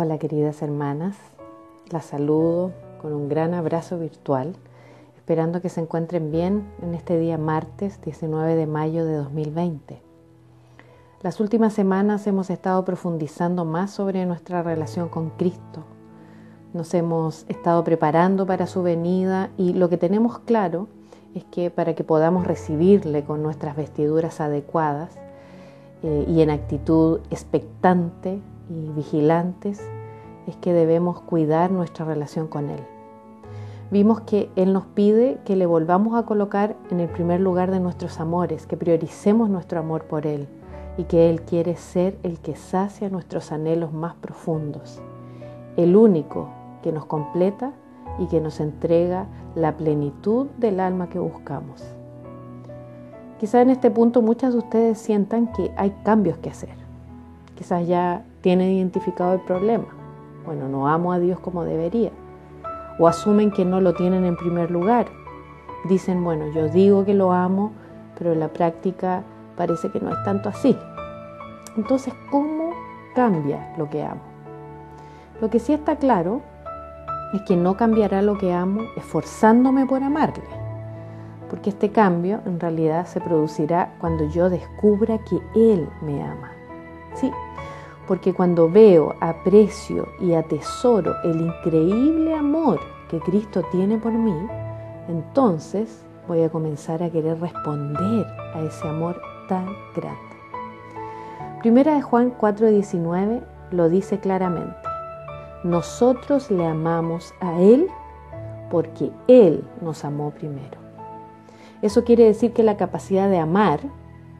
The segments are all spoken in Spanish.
Hola queridas hermanas, las saludo con un gran abrazo virtual, esperando que se encuentren bien en este día martes 19 de mayo de 2020. Las últimas semanas hemos estado profundizando más sobre nuestra relación con Cristo. Nos hemos estado preparando para su venida y lo que tenemos claro es que para que podamos recibirle con nuestras vestiduras adecuadas eh, y en actitud expectante y vigilantes, es que debemos cuidar nuestra relación con Él. Vimos que Él nos pide que le volvamos a colocar en el primer lugar de nuestros amores, que prioricemos nuestro amor por Él y que Él quiere ser el que sacia nuestros anhelos más profundos, el único que nos completa y que nos entrega la plenitud del alma que buscamos. Quizá en este punto muchas de ustedes sientan que hay cambios que hacer. Quizás ya tienen identificado el problema. Bueno, no amo a Dios como debería. O asumen que no lo tienen en primer lugar. Dicen, bueno, yo digo que lo amo, pero en la práctica parece que no es tanto así. Entonces, ¿cómo cambia lo que amo? Lo que sí está claro es que no cambiará lo que amo esforzándome por amarle, porque este cambio en realidad se producirá cuando yo descubra que Él me ama. Sí, porque cuando veo, aprecio y atesoro el increíble amor que Cristo tiene por mí, entonces voy a comenzar a querer responder a ese amor tan grande. Primera de Juan 4:19 lo dice claramente. Nosotros le amamos a Él porque Él nos amó primero. Eso quiere decir que la capacidad de amar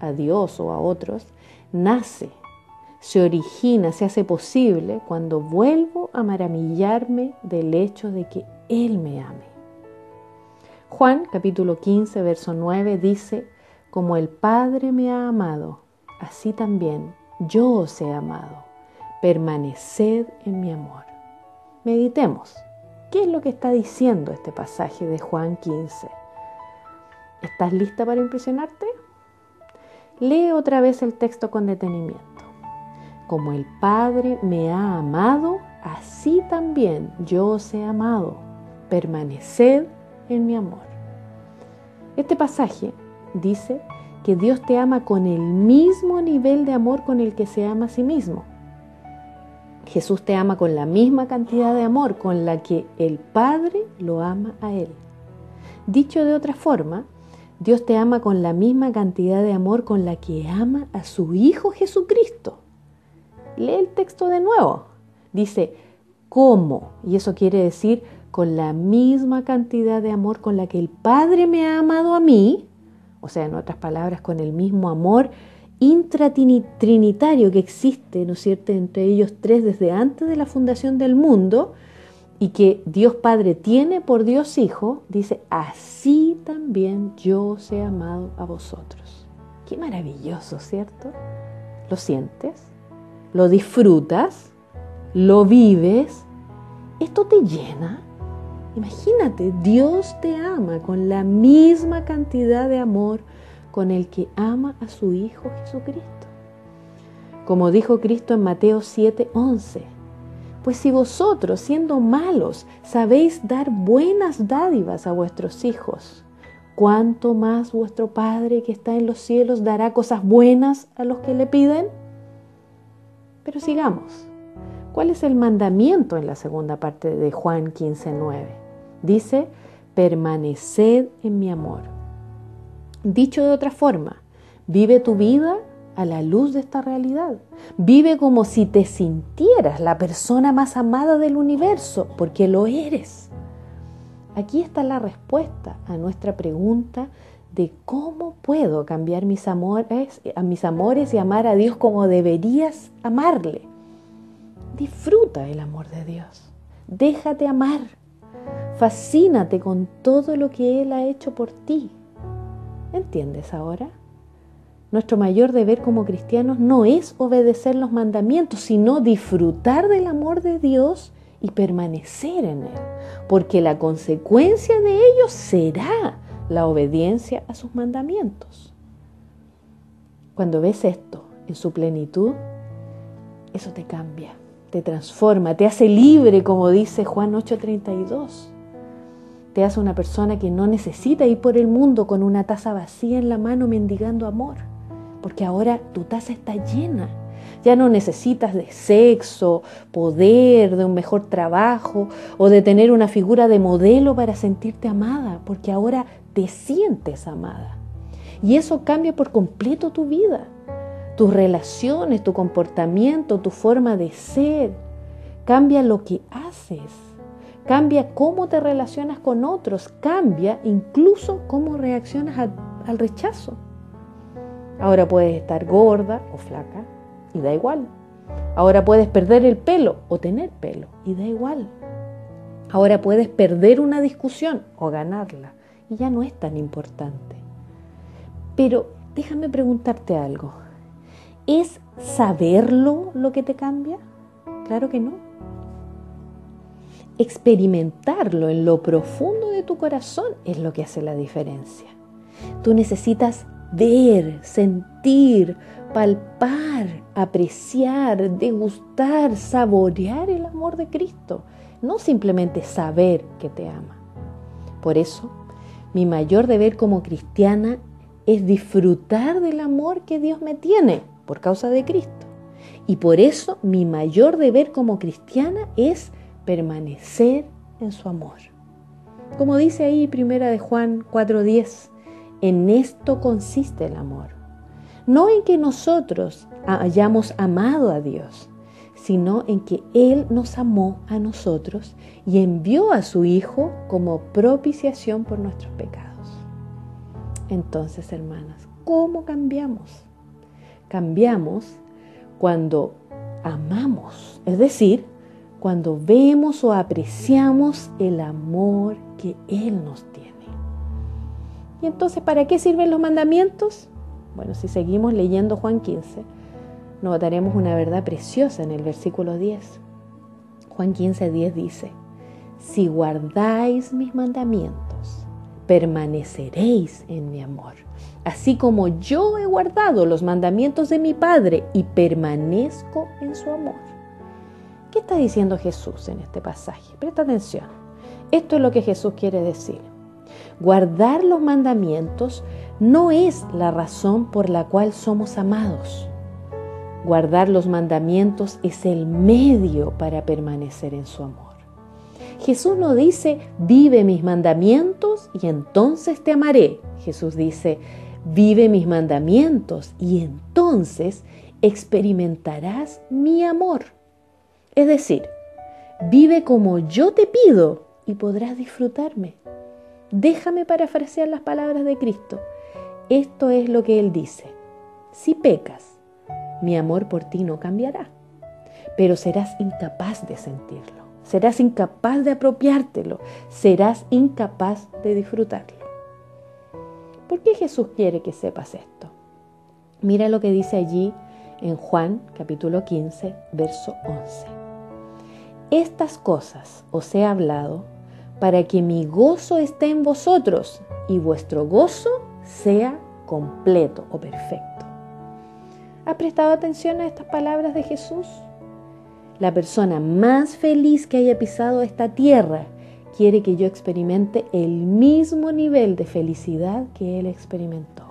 a Dios o a otros nace, se origina, se hace posible cuando vuelvo a maravillarme del hecho de que Él me ame. Juan capítulo 15, verso 9 dice, como el Padre me ha amado, así también yo os he amado, permaneced en mi amor. Meditemos. ¿Qué es lo que está diciendo este pasaje de Juan 15? ¿Estás lista para impresionarte? Lee otra vez el texto con detenimiento. Como el Padre me ha amado, así también yo os he amado. Permaneced en mi amor. Este pasaje dice que Dios te ama con el mismo nivel de amor con el que se ama a sí mismo. Jesús te ama con la misma cantidad de amor con la que el Padre lo ama a Él. Dicho de otra forma, Dios te ama con la misma cantidad de amor con la que ama a su Hijo Jesucristo. Lee el texto de nuevo. Dice, ¿cómo? Y eso quiere decir con la misma cantidad de amor con la que el Padre me ha amado a mí, o sea, en otras palabras, con el mismo amor intratrinitario que existe, ¿no es cierto?, entre ellos tres desde antes de la fundación del mundo y que Dios Padre tiene por Dios Hijo, dice, así también yo os he amado a vosotros. Qué maravilloso, ¿cierto? ¿Lo sientes? ¿Lo disfrutas? ¿Lo vives? ¿Esto te llena? Imagínate, Dios te ama con la misma cantidad de amor con el que ama a su Hijo Jesucristo. Como dijo Cristo en Mateo 7:11, pues si vosotros, siendo malos, sabéis dar buenas dádivas a vuestros hijos, ¿cuánto más vuestro Padre que está en los cielos dará cosas buenas a los que le piden? Pero sigamos. ¿Cuál es el mandamiento en la segunda parte de Juan 15:9? Dice, permaneced en mi amor. Dicho de otra forma, vive tu vida a la luz de esta realidad. Vive como si te sintieras la persona más amada del universo, porque lo eres. Aquí está la respuesta a nuestra pregunta de cómo puedo cambiar mis amores, a mis amores y amar a Dios como deberías amarle. Disfruta el amor de Dios. Déjate amar. Fascínate con todo lo que Él ha hecho por ti. ¿Entiendes ahora? Nuestro mayor deber como cristianos no es obedecer los mandamientos, sino disfrutar del amor de Dios y permanecer en Él, porque la consecuencia de ello será la obediencia a sus mandamientos. Cuando ves esto en su plenitud, eso te cambia. te transforma, te hace libre, como dice Juan 8:32. Te hace una persona que no necesita ir por el mundo con una taza vacía en la mano mendigando amor, porque ahora tu taza está llena. Ya no necesitas de sexo, poder, de un mejor trabajo o de tener una figura de modelo para sentirte amada, porque ahora te sientes amada. Y eso cambia por completo tu vida tus relaciones, tu comportamiento, tu forma de ser. Cambia lo que haces. Cambia cómo te relacionas con otros. Cambia incluso cómo reaccionas al, rechazo. Ahora puedes estar gorda o flaca y da igual. Ahora puedes perder el pelo o tener pelo y da igual. Ahora puedes perder una discusión o ganarla ya no es tan importante. Pero déjame preguntarte algo. ¿Es saberlo lo que te cambia? Claro que no. Experimentarlo en lo profundo de tu corazón es lo que hace la diferencia. Tú necesitas ver, sentir, palpar, apreciar, degustar, saborear el amor de Cristo, no simplemente saber que te ama. Por eso, mi mayor deber como cristiana es disfrutar del amor que Dios me tiene por causa de Cristo. Y por eso mi mayor deber como cristiana es permanecer en su amor. Como dice ahí primera de Juan 4:10, en esto consiste el amor. No en que nosotros hayamos amado a Dios, sino en que Él nos amó a nosotros y envió a su Hijo como propiciación por nuestros pecados. Entonces, hermanas, ¿cómo cambiamos? cambiamos cuando amamos, es decir, cuando vemos o apreciamos el amor que Él nos tiene. Y entonces, ¿para qué sirven los mandamientos? Bueno, si seguimos leyendo Juan 15, notaremos una verdad preciosa en el versículo 10. Juan 15, 10 dice, si guardáis mis mandamientos, permaneceréis en mi amor así como yo he guardado los mandamientos de mi Padre y permanezco en su amor. ¿Qué está diciendo Jesús en este pasaje? Presta atención. Esto es lo que Jesús quiere decir. Guardar los mandamientos no es la razón por la cual somos amados. Guardar los mandamientos es el medio para permanecer en su amor. Jesús no dice, vive mis mandamientos y entonces te amaré. Jesús dice, Vive mis mandamientos y entonces experimentarás mi amor. Es decir, vive como yo te pido y podrás disfrutarme. Déjame parafrasear las palabras de Cristo. Esto es lo que Él dice. Si pecas, mi amor por ti no cambiará, pero serás incapaz de sentirlo, serás incapaz de apropiártelo, serás incapaz de disfrutarlo. ¿Por qué Jesús quiere que sepas esto? Mira lo que dice allí en Juan capítulo 15, verso 11. Estas cosas os he hablado para que mi gozo esté en vosotros y vuestro gozo sea completo o perfecto. ¿Ha prestado atención a estas palabras de Jesús? La persona más feliz que haya pisado esta tierra quiere que yo experimente el mismo nivel de felicidad que Él experimentó.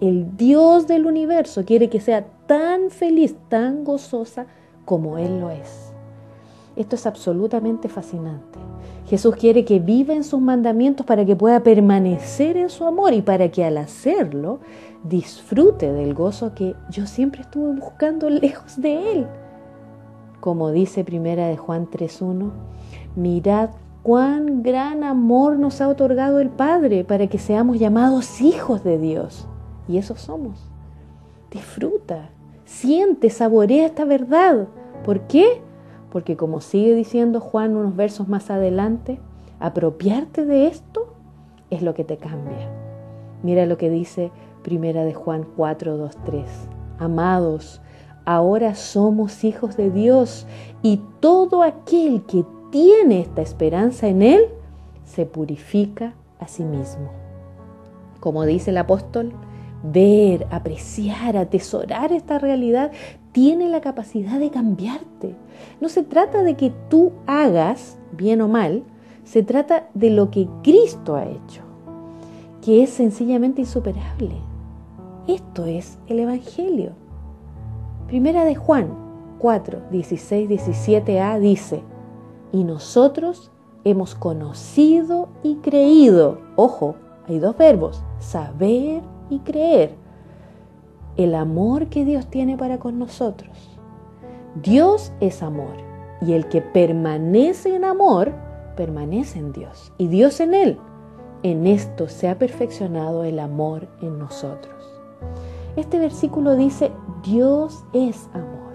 El Dios del universo quiere que sea tan feliz, tan gozosa como Él lo es. Esto es absolutamente fascinante. Jesús quiere que viva en sus mandamientos para que pueda permanecer en su amor y para que al hacerlo disfrute del gozo que yo siempre estuve buscando lejos de Él. Como dice primera de Juan 3.1, mirad cuán gran amor nos ha otorgado el Padre para que seamos llamados hijos de Dios. Y eso somos. Disfruta, siente, saborea esta verdad. ¿Por qué? Porque como sigue diciendo Juan unos versos más adelante, apropiarte de esto es lo que te cambia. Mira lo que dice Primera de Juan 4, 2, 3. Amados, ahora somos hijos de Dios y todo aquel que tiene esta esperanza en Él, se purifica a sí mismo. Como dice el apóstol, ver, apreciar, atesorar esta realidad, tiene la capacidad de cambiarte. No se trata de que tú hagas, bien o mal, se trata de lo que Cristo ha hecho, que es sencillamente insuperable. Esto es el Evangelio. Primera de Juan 4, 16, 17a dice, y nosotros hemos conocido y creído, ojo, hay dos verbos, saber y creer, el amor que Dios tiene para con nosotros. Dios es amor y el que permanece en amor, permanece en Dios y Dios en él. En esto se ha perfeccionado el amor en nosotros. Este versículo dice, Dios es amor.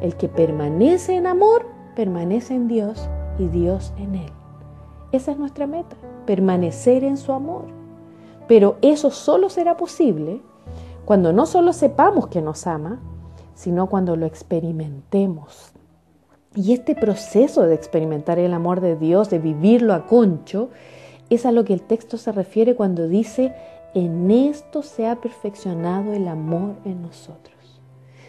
El que permanece en amor, permanece en Dios y Dios en él. Esa es nuestra meta, permanecer en su amor. Pero eso solo será posible cuando no solo sepamos que nos ama, sino cuando lo experimentemos. Y este proceso de experimentar el amor de Dios, de vivirlo a concho, es a lo que el texto se refiere cuando dice, en esto se ha perfeccionado el amor en nosotros.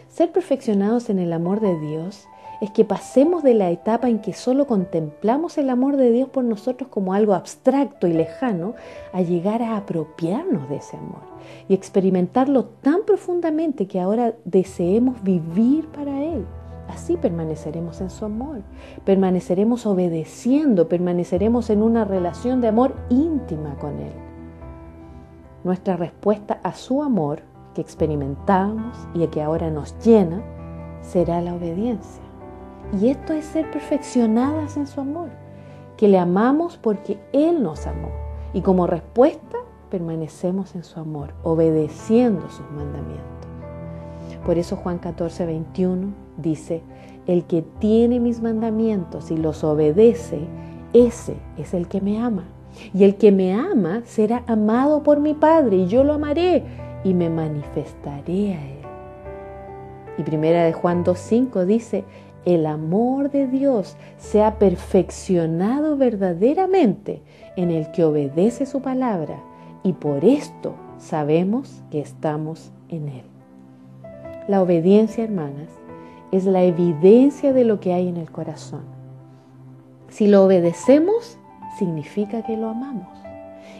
Ser perfeccionados en el amor de Dios es que pasemos de la etapa en que solo contemplamos el amor de Dios por nosotros como algo abstracto y lejano a llegar a apropiarnos de ese amor y experimentarlo tan profundamente que ahora deseemos vivir para Él. Así permaneceremos en su amor, permaneceremos obedeciendo, permaneceremos en una relación de amor íntima con Él. Nuestra respuesta a su amor que experimentamos y que ahora nos llena será la obediencia. Y esto es ser perfeccionadas en su amor, que le amamos porque Él nos amó. Y como respuesta permanecemos en su amor, obedeciendo sus mandamientos. Por eso Juan 14, 21 dice, el que tiene mis mandamientos y los obedece, ese es el que me ama. Y el que me ama será amado por mi Padre y yo lo amaré y me manifestaré a él. Y primera de Juan 2.5 dice, el amor de Dios se ha perfeccionado verdaderamente en el que obedece su palabra y por esto sabemos que estamos en Él. La obediencia, hermanas, es la evidencia de lo que hay en el corazón. Si lo obedecemos, significa que lo amamos.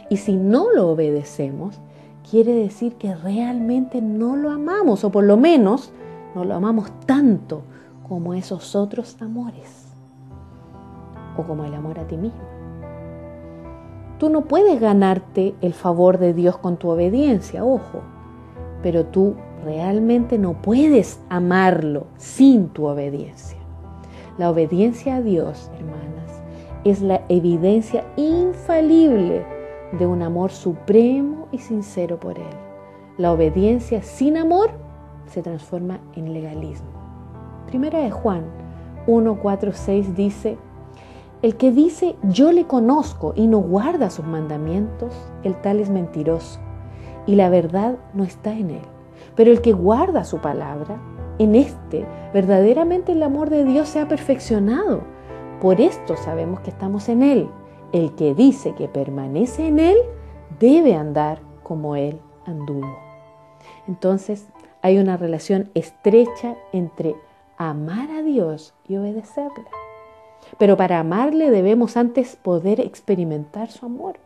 Y si no lo obedecemos, quiere decir que realmente no lo amamos, o por lo menos no lo amamos tanto como esos otros amores o como el amor a ti mismo. Tú no puedes ganarte el favor de Dios con tu obediencia, ojo, pero tú realmente no puedes amarlo sin tu obediencia. La obediencia a Dios, hermanas, es la evidencia infalible de un amor supremo y sincero por Él. La obediencia sin amor se transforma en legalismo. Primera de Juan 1, 4, 6 dice, el que dice yo le conozco y no guarda sus mandamientos, el tal es mentiroso y la verdad no está en él. Pero el que guarda su palabra, en este verdaderamente el amor de Dios se ha perfeccionado. Por esto sabemos que estamos en él. El que dice que permanece en él debe andar como él anduvo. Entonces hay una relación estrecha entre amar a Dios y obedecerle. Pero para amarle debemos antes poder experimentar su amor.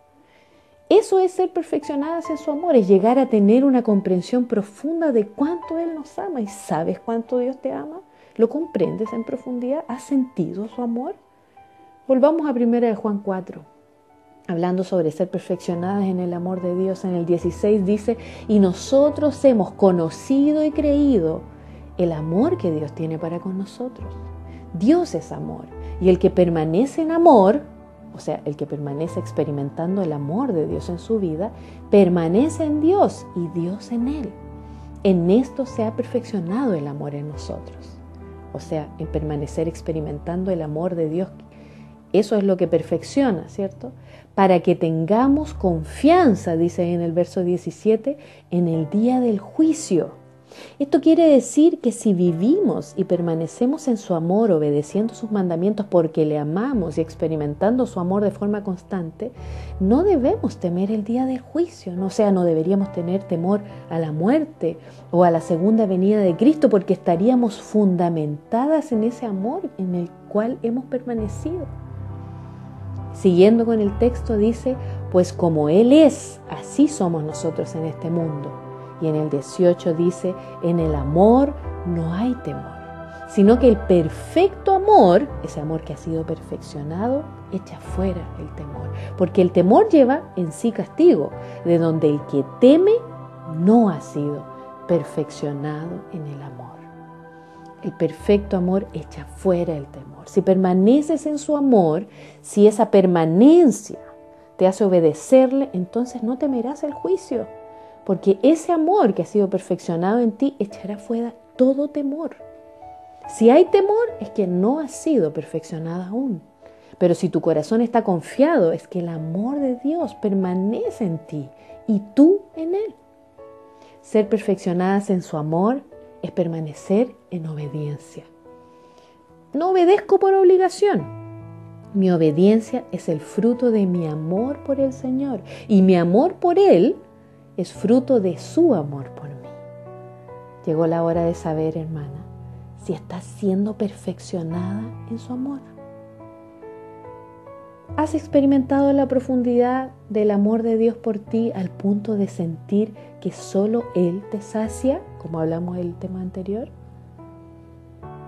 Eso es ser perfeccionadas en su amor, es llegar a tener una comprensión profunda de cuánto Él nos ama. ¿Y sabes cuánto Dios te ama? ¿Lo comprendes en profundidad? ¿Has sentido su amor? Volvamos a 1 de Juan 4, hablando sobre ser perfeccionadas en el amor de Dios. En el 16 dice, y nosotros hemos conocido y creído el amor que Dios tiene para con nosotros. Dios es amor. Y el que permanece en amor, o sea, el que permanece experimentando el amor de Dios en su vida, permanece en Dios y Dios en él. En esto se ha perfeccionado el amor en nosotros. O sea, en permanecer experimentando el amor de Dios. Eso es lo que perfecciona, ¿cierto? Para que tengamos confianza, dice en el verso 17, en el día del juicio Esto quiere decir que si vivimos y permanecemos en su amor, obedeciendo sus mandamientos porque le amamos y experimentando su amor de forma constante, no debemos temer el día del juicio. O sea, no deberíamos tener temor a la muerte o a la segunda venida de Cristo porque estaríamos fundamentadas en ese amor en el cual hemos permanecido. Siguiendo con el texto dice, pues como Él es, así somos nosotros en este mundo. Y en el 18 dice, en el amor no hay temor, sino que el perfecto amor, ese amor que ha sido perfeccionado, echa fuera el temor. Porque el temor lleva en sí castigo, de donde el que teme no ha sido perfeccionado en el amor. El perfecto amor echa fuera el temor. Si permaneces en su amor, si esa permanencia te hace obedecerle, entonces no temerás el juicio porque ese amor que ha sido perfeccionado en ti echará fuera todo temor. Si hay temor es que no ha sido perfeccionado aún. Pero si tu corazón está confiado es que el amor de Dios permanece en ti y tú en Él. Ser perfeccionadas en su amor es permanecer en obediencia. No obedezco por obligación. Mi obediencia es el fruto de mi amor por el Señor y mi amor por Él es fruto de su amor por mí. Llegó la hora de saber, hermana, si estás siendo perfeccionada en su amor. ¿Has experimentado la profundidad del amor de Dios por ti al punto de sentir que solo Él te sacia, como hablamos del tema anterior?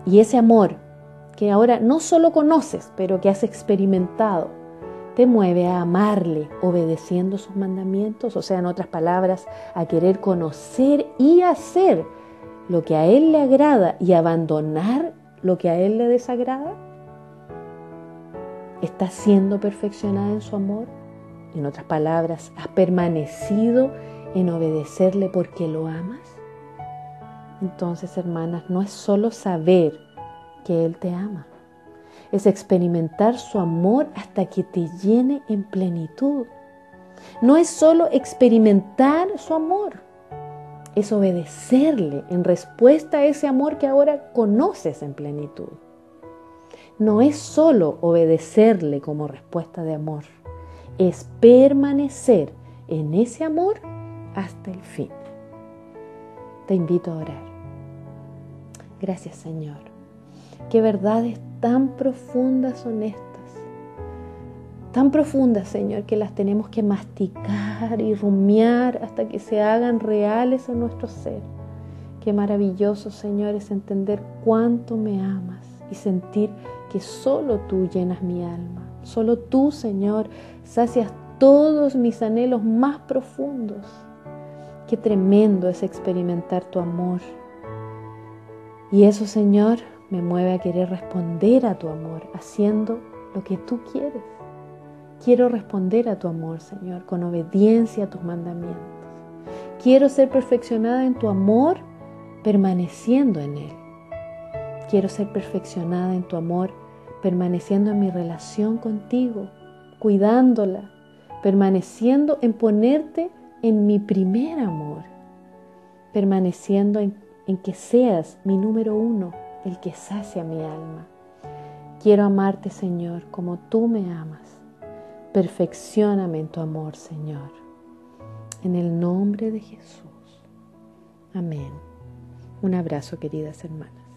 Y ese amor que ahora no solo conoces, pero que has experimentado, te mueve a amarle obedeciendo sus mandamientos, o sea, en otras palabras, a querer conocer y hacer lo que a Él le agrada y abandonar lo que a Él le desagrada? ¿Estás siendo perfeccionada en su amor? En otras palabras, ¿has permanecido en obedecerle porque lo amas? Entonces, hermanas, no es solo saber que Él te ama, es experimentar su amor hasta que te llene en plenitud. No es solo experimentar su amor, es obedecerle en respuesta a ese amor que ahora conoces en plenitud. No es solo obedecerle como respuesta de amor, es permanecer en ese amor hasta el fin. Te invito a orar. Gracias Señor. Qué verdades tan profundas son estas. Tan profundas, Señor, que las tenemos que masticar y rumiar hasta que se hagan reales en nuestro ser. Qué maravilloso, Señor, es entender cuánto me amas y sentir que solo tú llenas mi alma. Solo tú, Señor, sacias todos mis anhelos más profundos. Qué tremendo es experimentar tu amor. Y eso, Señor, me mueve a querer responder a tu amor haciendo lo que tú quieres. Quiero responder a tu amor, Señor, con obediencia a tus mandamientos. Quiero ser perfeccionada en tu amor permaneciendo en él. Quiero ser perfeccionada en tu amor permaneciendo en mi relación contigo, cuidándola, permaneciendo en ponerte en mi primer amor, permaneciendo en, que seas mi número uno el que sacia mi alma. Quiero amarte, Señor, como tú me amas. Perfeccioname en tu amor, Señor. En el nombre de Jesús. Amén. Un abrazo, queridas hermanas.